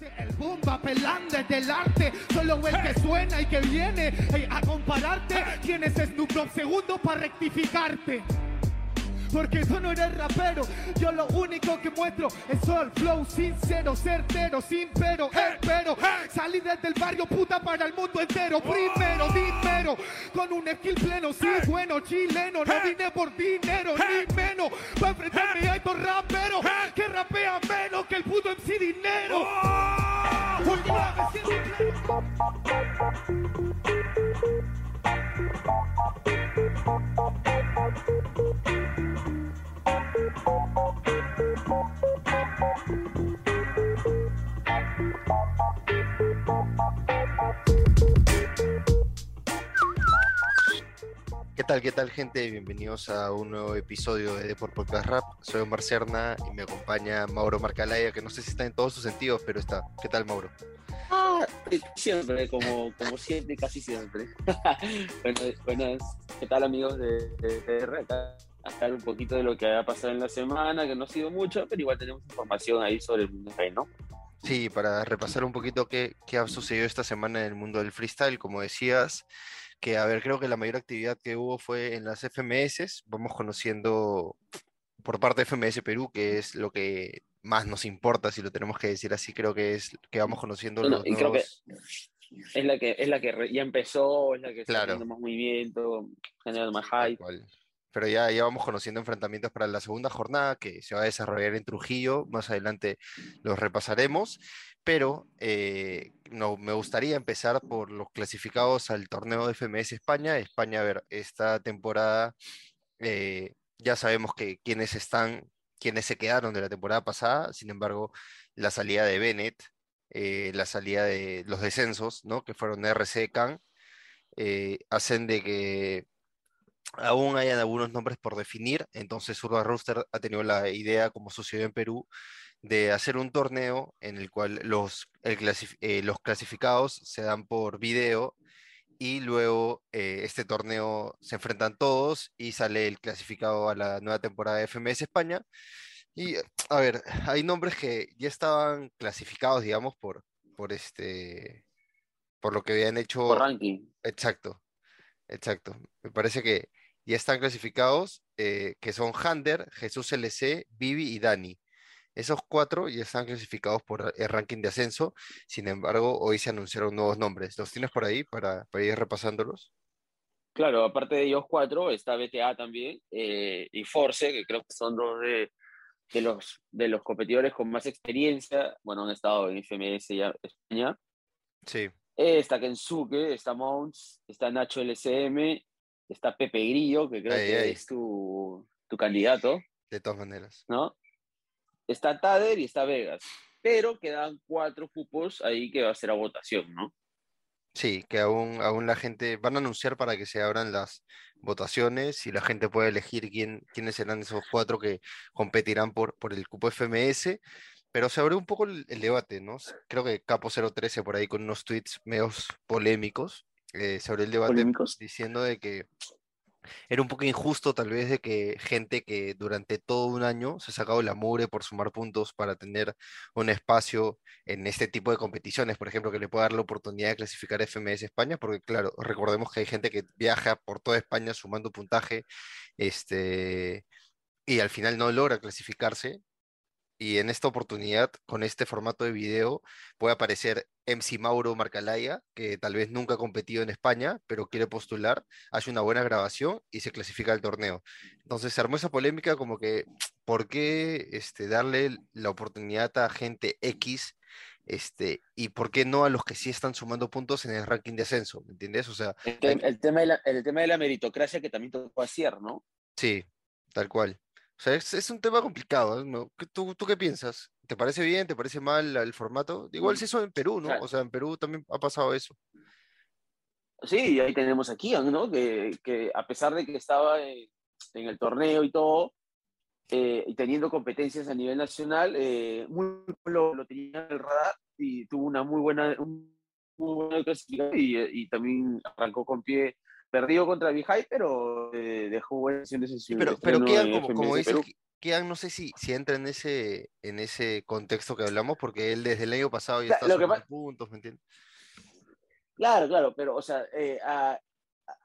El boom va pelando del arte, solo el que suena y que viene ey, a compararte. Tienes Snoop Dogg segundo para rectificarte. Porque tú no eres rapero, yo lo único que muestro es sol, flow sincero, certero, sin pero, espero. salir desde el barrio puta para el mundo entero. Primero, dinero, con un skill pleno, sí, bueno, chileno, no vine por dinero, ni menos, para enfrentarme a estos raperos que rapean menos que el puto MC Dinero. Última vez sin tal, qué tal, gente? Bienvenidos a un nuevo episodio de Deport Podcast Rap. Soy Omar Cerna y me acompaña Mauro Marcalaya, que no sé si está en todos sus sentidos, pero está. ¿Qué tal, Mauro? Ah, siempre, como, como siempre, casi siempre. bueno, buenas, ¿qué tal amigos de, de? Acá, acá un poquito de lo que ha pasado en la semana, que no ha sido mucho, pero igual tenemos información ahí sobre el mundo rey, ¿no? Sí, para repasar un poquito qué, qué ha sucedido esta semana en el mundo del freestyle, como decías, que a ver, creo que la mayor actividad que hubo fue en las FMS. Vamos conociendo por parte de FMS Perú, que es lo que más nos importa, si lo tenemos que decir así, creo que es que vamos conociendo No, no, los y creo que nuevos- es la que, es la que ya empezó, es la que está Claro. haciendo más movimiento, generando más hype. Pero ya, ya vamos conociendo enfrentamientos para la segunda jornada que se va a desarrollar en Trujillo. Más adelante los repasaremos. Pero eh, no, me gustaría empezar por los clasificados al torneo de FMS España. España, a ver, esta temporada eh, ya sabemos que quienes están, quienes se quedaron de la temporada pasada. Sin embargo, la salida de Bennett, eh, la salida de los descensos, ¿no? Que fueron RC Can, eh, hacen de que aún hayan algunos nombres por definir, entonces Urban Rooster ha tenido la idea, como sucedió en Perú, de hacer un torneo en el cual los, el clasif- eh, los clasificados se dan por video y luego eh, este torneo se enfrentan todos y sale el clasificado a la nueva temporada de FMS España. Y a ver, hay nombres que ya estaban clasificados, digamos, por, por este, por lo que habían hecho. Por ranking. Exacto, exacto. Me parece que ya están clasificados, eh, que son Hander, Jesús LC, Vivi y Dani. Esos cuatro ya están clasificados por el ranking de ascenso. Sin embargo, hoy se anunciaron nuevos nombres. ¿Los tienes por ahí para, para ir repasándolos? Claro, aparte de ellos cuatro, está BTA también eh, y Force, que creo que son dos de, de los, de los competidores con más experiencia. Bueno, han estado en FMS ya España. Sí, Eh, está Kensuke, está Mounts, está Nacho LCM, está Pepe Grillo, que creo que es tu, tu candidato, de todas maneras. ¿no? Está Tader y está Vegas. Pero quedan cuatro cupos ahí que va a ser a votación, ¿no? Sí, que aún, aún la gente van a anunciar para que se abran las votaciones y la gente puede elegir quién, quiénes serán esos cuatro que competirán por, por el cupo FMS. Pero se abrió un poco el, el debate, ¿no? Creo que Capo 013 por ahí con unos tweets medios polémicos eh, abrió el debate Polémicos. diciendo de que era un poco injusto tal vez de que gente que durante todo un año se ha sacado la mugre por sumar puntos para tener un espacio en este tipo de competiciones, por ejemplo, que le pueda dar la oportunidad de clasificar FMS España, porque claro, recordemos que hay gente que viaja por toda España sumando puntaje, este, y al final no logra clasificarse. Y en esta oportunidad, con este formato de video, puede aparecer MC Mauro Marcalaya, que tal vez nunca ha competido en España, pero quiere postular, hace una buena grabación y se clasifica al torneo. Entonces se armó esa polémica como que, ¿por qué este, darle la oportunidad a gente X este, y por qué no a los que sí están sumando puntos en el ranking de ascenso? ¿Me entiendes? O sea, El, te- el tema de la, el tema de la meritocracia que también tocó hacer, ¿no? sí, tal cual. O sea, es, es un tema complicado, ¿no? ¿Qué- ¿Tú, tú qué piensas? ¿Te parece bien? ¿Te parece mal el formato? Igual Mm, se hizo en Perú, ¿no? claro. O sea, en Perú también ha pasado eso. Sí, y ahí tenemos a Kian, ¿no? Que, que a pesar de que estaba en, en el torneo y todo, eh, y teniendo competencias a nivel nacional, eh, muy lo, lo tenía en el radar y tuvo una muy buena, un- muy buena clasificación y, y también arrancó con pie perdido contra Vijay, pero eh, dejó buena Sí, pero, pero quedan como, como FMS dices, Perú. que- Kian no sé si, si entra en ese, en ese contexto que hablamos, porque él desde el año pasado ya Cla- está puntos, ¿me entiendes? Claro, claro, pero, o sea, eh, a,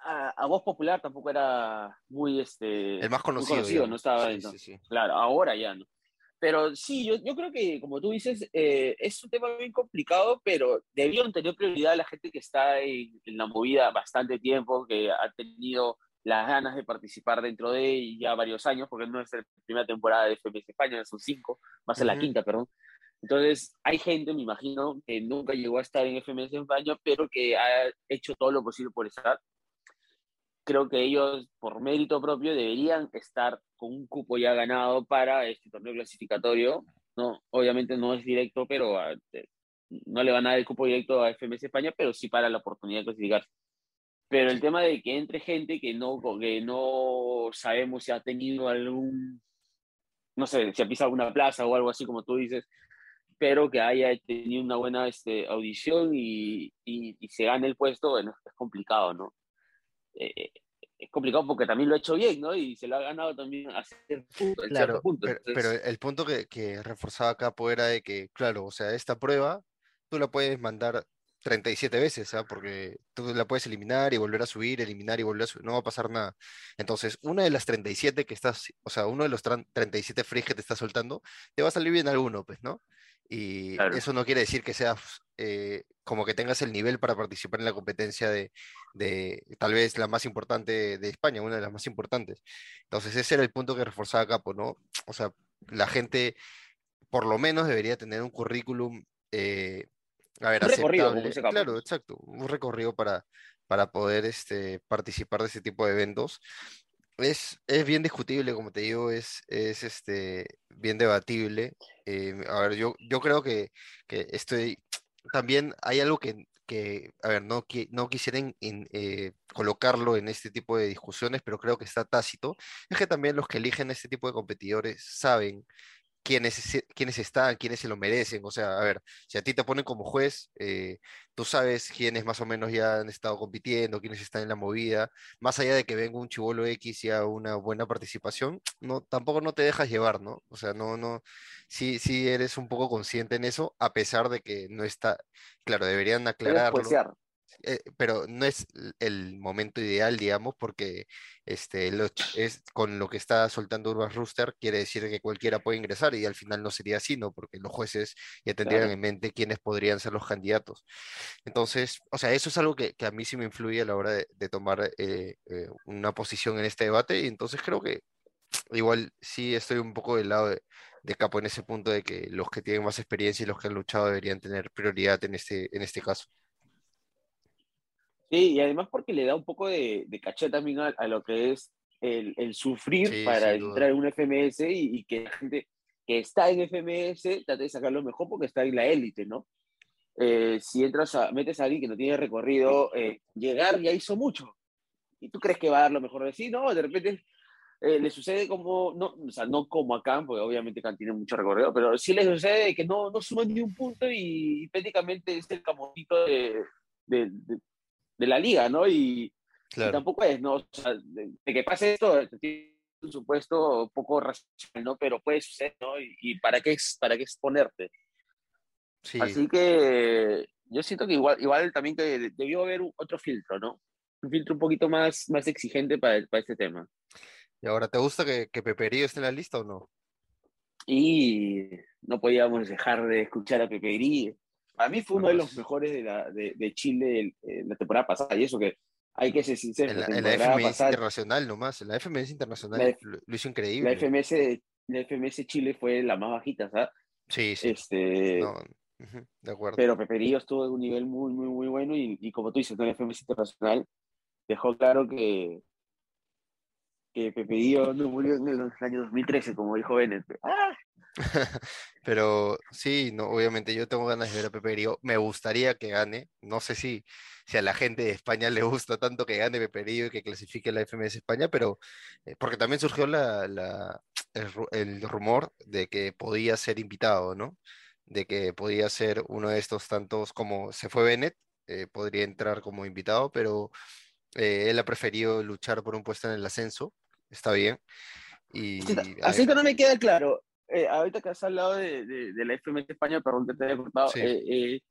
a, a voz popular tampoco era muy, este, El más conocido. no estaba sí. Claro, ahora ya no. Pero sí, yo, yo creo que, como tú dices, eh, es un tema bien complicado, pero debieron tener prioridad a la gente que está en, en la movida bastante tiempo, que ha tenido las ganas de participar dentro de ya varios años, porque no es la primera temporada de FMS España, son cinco, va a ser la Ujú. quinta, perdón. Entonces, hay gente, me imagino, que nunca llegó a estar en FMS España, pero que ha hecho todo lo posible por estar. Creo que ellos, por mérito propio, deberían estar con un cupo ya ganado para este torneo clasificatorio. No, obviamente no es directo, pero ah, te- no le van a dar el cupo directo a FMS España, pero sí para la oportunidad de clasificar. Pero el tema de que entre gente que no, que no sabemos si ha tenido algún, no sé, si ha pisado alguna plaza o algo así como tú dices, pero que haya tenido una buena este, audición y, y, y se gane el puesto, bueno, es complicado, ¿no? Eh, es complicado porque también lo ha hecho bien, ¿no? Y se lo ha ganado también a cierto punto. Claro, cierto punto. pero, Entonces, pero el punto que, que reforzaba Capo era de que, claro, o sea, esta prueba tú la puedes mandar 37 veces, ¿ah? Porque tú la puedes eliminar y volver a subir, eliminar y volver a subir, no va a pasar nada. Entonces, una de las 37 que estás, o sea, uno de los tran- 37 frees que te estás soltando, te va a salir bien alguno, pues, ¿no? Y Claro. eso no quiere decir que seas eh, como que tengas el nivel para participar en la competencia de, de tal vez la más importante de España, una de las más importantes. Entonces, ese era el punto que reforzaba Capo, ¿no? O sea, la gente por lo menos debería tener un currículum, eh, a ver, Un aceptable. Claro, exacto, un recorrido para, para poder este, participar de ese tipo de eventos. Es, es bien discutible, como te digo, es, es este, bien debatible. Eh, a ver, yo, yo creo que, que estoy, también hay algo que, que a ver, no, qui- no quisiera in- in- eh, colocarlo en este tipo de discusiones, pero creo que está tácito, es que también los que eligen este tipo de competidores saben quiénes, quiénes están, quiénes se lo merecen. O sea, a ver, si a ti te ponen como juez, eh, tú sabes quiénes más o menos ya han estado compitiendo, quiénes están en la movida, más allá de que venga un chivolo X y haga una buena participación, no, tampoco no te dejas llevar, ¿no? O sea, no, no, sí, sí eres un poco consciente en eso, a pesar de que no está, claro, deberían aclararlo. Eh, pero no es el momento ideal, digamos, porque este, lo es, con lo que está soltando Urban Rooster quiere decir que cualquiera puede ingresar y al final no sería así, ¿no? Porque los jueces ya tendrían Claro. en mente quiénes podrían ser los candidatos. Entonces, o sea, eso es algo que, que a mí sí me influye a la hora de, de tomar eh, eh, una posición en este debate y entonces creo que igual sí estoy un poco del lado de, de Capo en ese punto de que los que tienen más experiencia y los que han luchado deberían tener prioridad en este, en este caso. Sí, y además porque le da un poco de, de caché también a, a lo que es el, el sufrir Sí, para entrar en un FMS y, y que la gente que está en FMS trate de sacar lo mejor porque está en la élite, ¿no? Eh, si entras a, metes a alguien que no tiene recorrido, eh, llegar ya hizo mucho. Y tú crees que va a dar lo mejor de sí, no, de repente eh, le sucede como, no, o sea, no como a Khan, porque obviamente Khan tiene mucho recorrido, pero sí le sucede que no, no suma ni un punto y, prácticamente es el camotito de, de, de- de la liga, ¿no? Y, tampoco es, ¿no? O sea, de, de que pase esto, tiene un supuesto poco racional, ¿no? Pero puede suceder, ¿no? Y, y para, qué, para qué exponerte. Sí, Así que yo siento que igual, igual también que debió haber otro filtro, ¿no? Un filtro un poquito más, más exigente para, para este tema. ¿Y ahora te gusta que, que Peperillo esté en la lista o no? Y no podíamos dejar de escuchar a Pepe Grillo. Para mí fue uno de los mejores de, la, de, de Chile el- la temporada pasada, y eso que hay que ser sincero. En la, la la FMS pasada, Internacional nomás, la FMS Internacional La lo, hizo la increíble. FMS, la FMS Chile fue la más bajita, ¿sabes? Sí, sí, Este, no, de acuerdo. Pero Peperillo estuvo en un nivel muy, muy, muy bueno y, y como tú dices, en la FMS Internacional dejó claro que, que Peperillo no murió en el año 2013, como dijo Bennett. ¡Ah! Pero sí, no, obviamente yo tengo ganas de ver a Pepe Grillo. Me gustaría que gane. No sé si, si a la gente de España le gusta tanto que gane Pepe Grillo y que clasifique la FMS España, pero eh, porque también surgió la, la- el, ru- el rumor de que podía ser invitado, ¿no? De que podía ser uno de estos tantos como se fue Bennett, eh, podría entrar como invitado, pero eh, él ha preferido luchar por un puesto en el ascenso. Está bien. Y, Así que no me queda claro. Eh, ahorita que has hablado de, de, la FMS España, perdón que te haya cortado, eh, eh,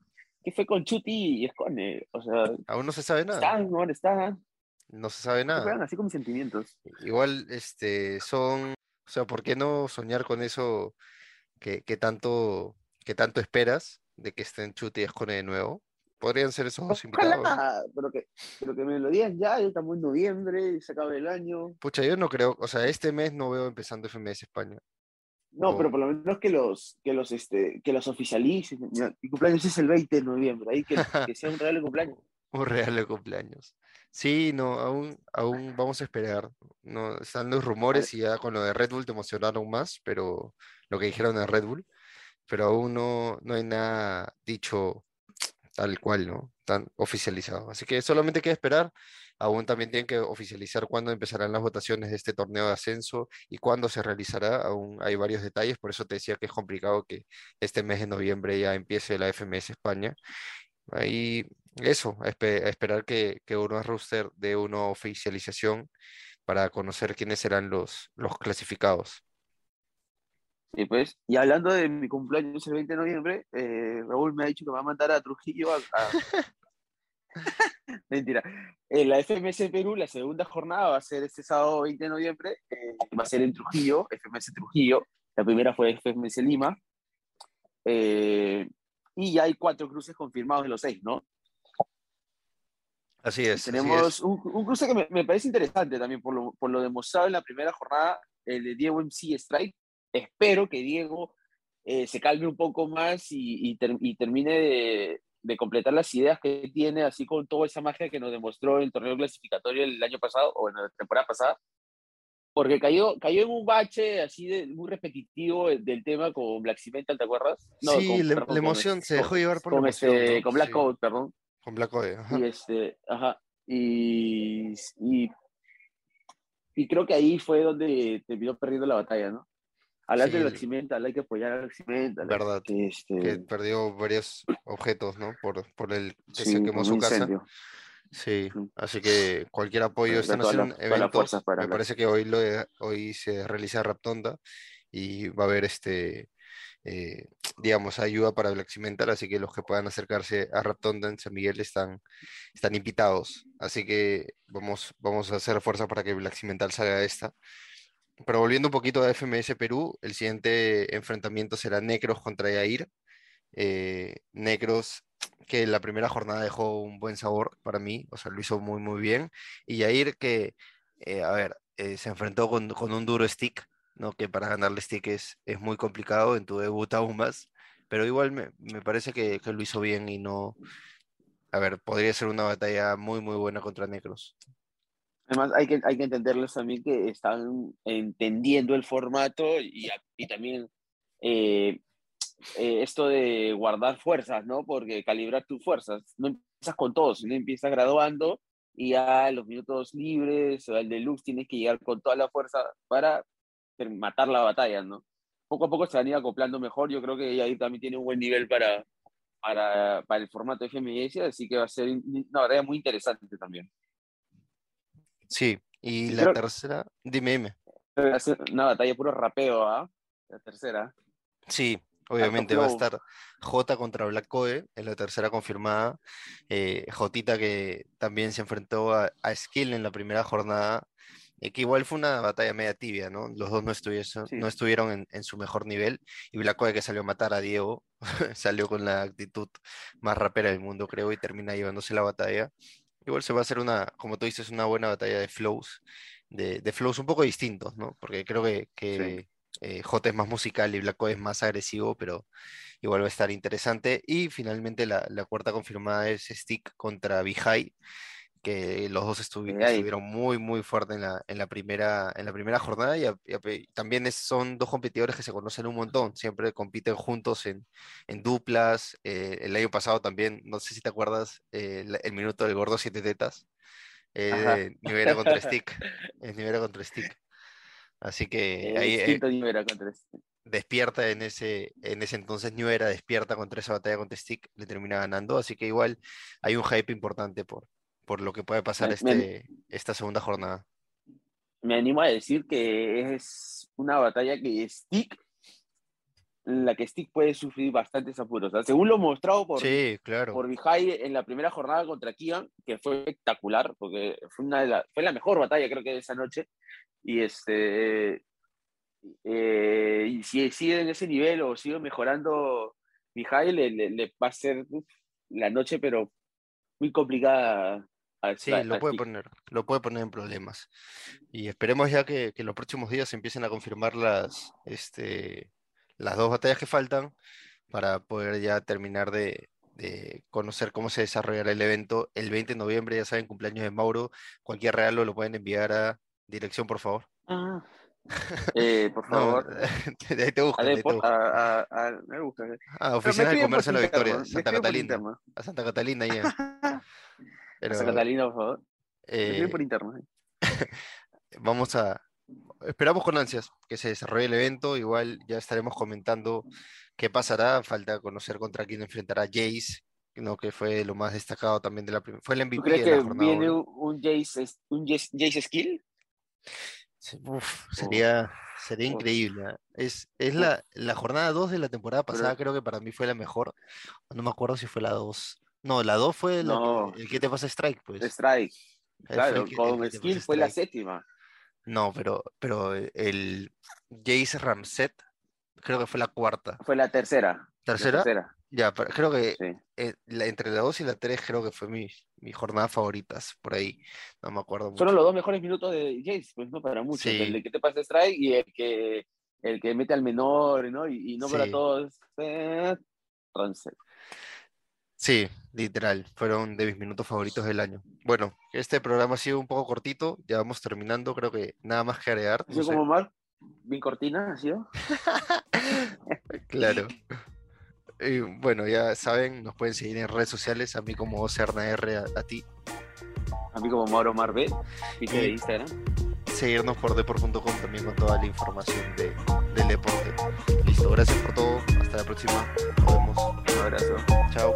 ¿qué fue con Chuti y Escone? O sea, aún no se sabe nada. Están, no están. No se sabe nada. así como sentimientos. Igual, este, son, o sea, ¿por qué no soñar con eso que, que tanto, que tanto esperas de que estén Chuti y Escone de nuevo? Podrían ser esos dos invitados. pero, que, pero que me lo digan ya, ya estamos en noviembre, se acaba el año. Pucha, yo no creo, o sea, este mes no veo empezando FMS España. No, pero por lo menos que los, que los, este, que los oficialicen. Mi cumpleaños es el 20 de noviembre, ahí que, que sea un regalo de cumpleaños. un regalo de cumpleaños. Sí, no, aún, aún vamos a esperar. No, están los rumores y ya con lo de Red Bull te emocionaron más, pero lo que dijeron de Red Bull, pero aún no, no hay nada dicho tal cual, ¿no? Tan oficializado. Así que solamente queda esperar. Aún también tienen que oficializar cuándo empezarán las votaciones de este torneo de ascenso y cuándo se realizará. Aún hay varios detalles, por eso te decía que es complicado que este mes de noviembre ya empiece la FMS España. Ahí eso, a, esperar que, que uno roster de una oficialización para conocer quiénes serán los, los clasificados. Y pues, y hablando de mi cumpleaños el 20 de noviembre, eh, Raúl me ha dicho que me va a mandar a Trujillo a... Mentira. En la FMS Perú, la segunda jornada va a ser este sábado 20 de noviembre, eh, va a ser en Trujillo, FMS Trujillo. La primera fue FMS Lima. Eh, y ya hay cuatro cruces confirmados de los seis, ¿no? Así es. tenemos Un, un, cruce que me, me, parece interesante también por lo, por lo demostrado en la primera jornada, el de Diego MC Strike, espero que Diego eh, se calme un poco más y, termine de, completar las ideas que tiene, así con toda esa magia que nos demostró el torneo clasificatorio el año pasado, o en la temporada pasada, porque cayó, cayó en un bache así de, muy repetitivo del tema con Black Cimental, ¿te acuerdas? sí, la, emoción se dejó llevar por la este, emoción. Con Black Code, perdón. Con Black Code, ajá. Y, este, ajá, y, y, y creo que ahí fue donde terminó perdiendo la batalla, ¿no? Hablar de del Cimental, hay que apoyar al Cimental. Verdad. Este... Que perdió varios objetos, ¿no? Por, por el que se quemó su casa. Sí, así que cualquier apoyo. Están haciendo eventos. Me parece que hoy, lo, hoy se realiza Raptonda y va a haber este. Eh, digamos, ayuda para Black Cimental, así que los que puedan acercarse a Raptonda en San Miguel están, están invitados. Así que vamos, vamos a hacer fuerza para que Black Cimental salga de esta. Pero volviendo un poquito a FMS Perú, el siguiente enfrentamiento será Necros contra Yair. Eh, Necros, que la primera jornada dejó un buen sabor para mí, o sea, lo hizo muy, muy bien. Y Yair, que, eh, a ver, eh, se enfrentó con, un duro stick, ¿no? que para ganarle stick es, es muy complicado, en tu debut aún más, pero igual me, parece que, que, lo hizo bien y no. A ver, podría ser una batalla muy, muy buena contra Necros. Además, hay que, hay que entenderles también que están entendiendo el formato y, y también eh, eh, esto de guardar fuerzas, ¿no? Porque calibrar tus fuerzas, no empiezas con todos, sino empiezas graduando y ya los minutos libres o el deluxe tienes que llegar con toda la fuerza para matar la batalla, ¿no? Poco a poco se van a ir acoplando mejor, yo creo que ahí también tiene un buen nivel para, para, para el formato FMS, así que va a ser una batalla muy interesante también. Sí, y la tercera, dime, dime. Una batalla puro rapeo, ¿ah? La tercera. Sí, obviamente va a estar J contra Black Code, en la tercera confirmada. Eh, Jotita que también se enfrentó a, Skill en la primera jornada, eh, que igual fue una batalla media tibia, ¿no? Los dos no, no estuvieron en, su mejor nivel. Y Black Code que salió a matar a Diego, salió con la actitud más rapera del mundo, creo, y termina llevándose la batalla. Igual se va a hacer una, como tú dices, una buena batalla de flows, de, de flows un poco distintos, ¿no? Porque creo que, que eh, J es más musical y Blacko es más agresivo, pero igual va a estar interesante. Y finalmente la, la cuarta confirmada es Stick contra Bihai, que los dos estuvieron muy, muy fuertes en la, en la, primera, en la primera jornada y, también son dos competidores que se conocen un montón, siempre compiten juntos en, en duplas. Eh, el año pasado también, no sé si te acuerdas, eh, el, minuto del gordo siete tetas, eh, Nivera contra Stick, Nivera contra Stick. Así que ahí despierta en ese, en ese entonces New Era despierta contra esa batalla contra Stick, le termina ganando, así que igual hay un hype importante por, por lo que puede pasar este, esta segunda jornada. me animo a decir que es una batalla que Stick, la que Stick puede sufrir bastantes apuros. según lo mostrado por, sí, claro. por Vijay en la primera jornada contra Kian, que fue espectacular, porque fue, una de la, fue la mejor batalla creo que de esa noche. Y este eh, y si sigue en ese nivel o sigue mejorando Vijay, le, le, va a ser la noche, pero muy complicada Sí, lo puede poner, lo puede poner en problemas. Y esperemos ya que, que en los próximos días se empiecen a confirmar las, este, las dos batallas que faltan para poder ya terminar de, de, conocer cómo se desarrollará el evento. El 20 de noviembre, ya saben, cumpleaños de Mauro. Cualquier regalo lo pueden enviar a dirección, por favor. Ah. Eh, por favor. de ahí te buscan. A, a, a, me Ah, oficina de comercio de la Victoria, Santa Catalina. A Santa Catalina, ya. Pero, Catalina, por favor. Eh, por interno. Vamos a. Esperamos con ansias que se desarrolle el evento. Igual ya estaremos comentando qué pasará. Falta conocer contra quién enfrentará Jace, ¿no? que fue lo más destacado también de la primera. Fue el MVP ¿Tú crees de la que jornada. viene un Jace, un Jace, Jace Skill? Uf, sería, sería increíble. ¿ah? Es, es la, la jornada 2 de la temporada pasada, creo que para mí fue la mejor. No me acuerdo si fue la 2. No, la 2 fue no. el que te pasa Strike, pues. Strike. Claro, el con Skill fue la séptima. No, pero, pero el Jace Ramset creo que fue la cuarta. Fue la tercera. ¿Tercera? La tercera. Ya, pero creo que Sí. eh, la- entre la 2 y la 3 creo que fue mi, mi jornada favoritas, por ahí. No me acuerdo mucho. Fueron los dos mejores minutos de Jace, pues no para muchos. Sí. El de que te pasa strike y el que el que mete al menor, ¿no? Y, y no para Sí. todos. Eh, entonces, Sí, literal, fueron de mis minutos favoritos del año. Bueno, este programa ha sido un poco cortito, ya vamos terminando, creo que nada más que agregar. ¿Ha no sido sé. como Mar? ¿Bien cortina ha sido? Claro. Y bueno, ya saben, nos pueden seguir en redes sociales, a mí como R a, a ti. A mí como Mauro Marvel, Twitter Y- de Instagram. Seguirnos por deport.com también con toda la información de, del deporte. Listo, gracias por todo, hasta la próxima, nos vemos, Un abrazo. chao.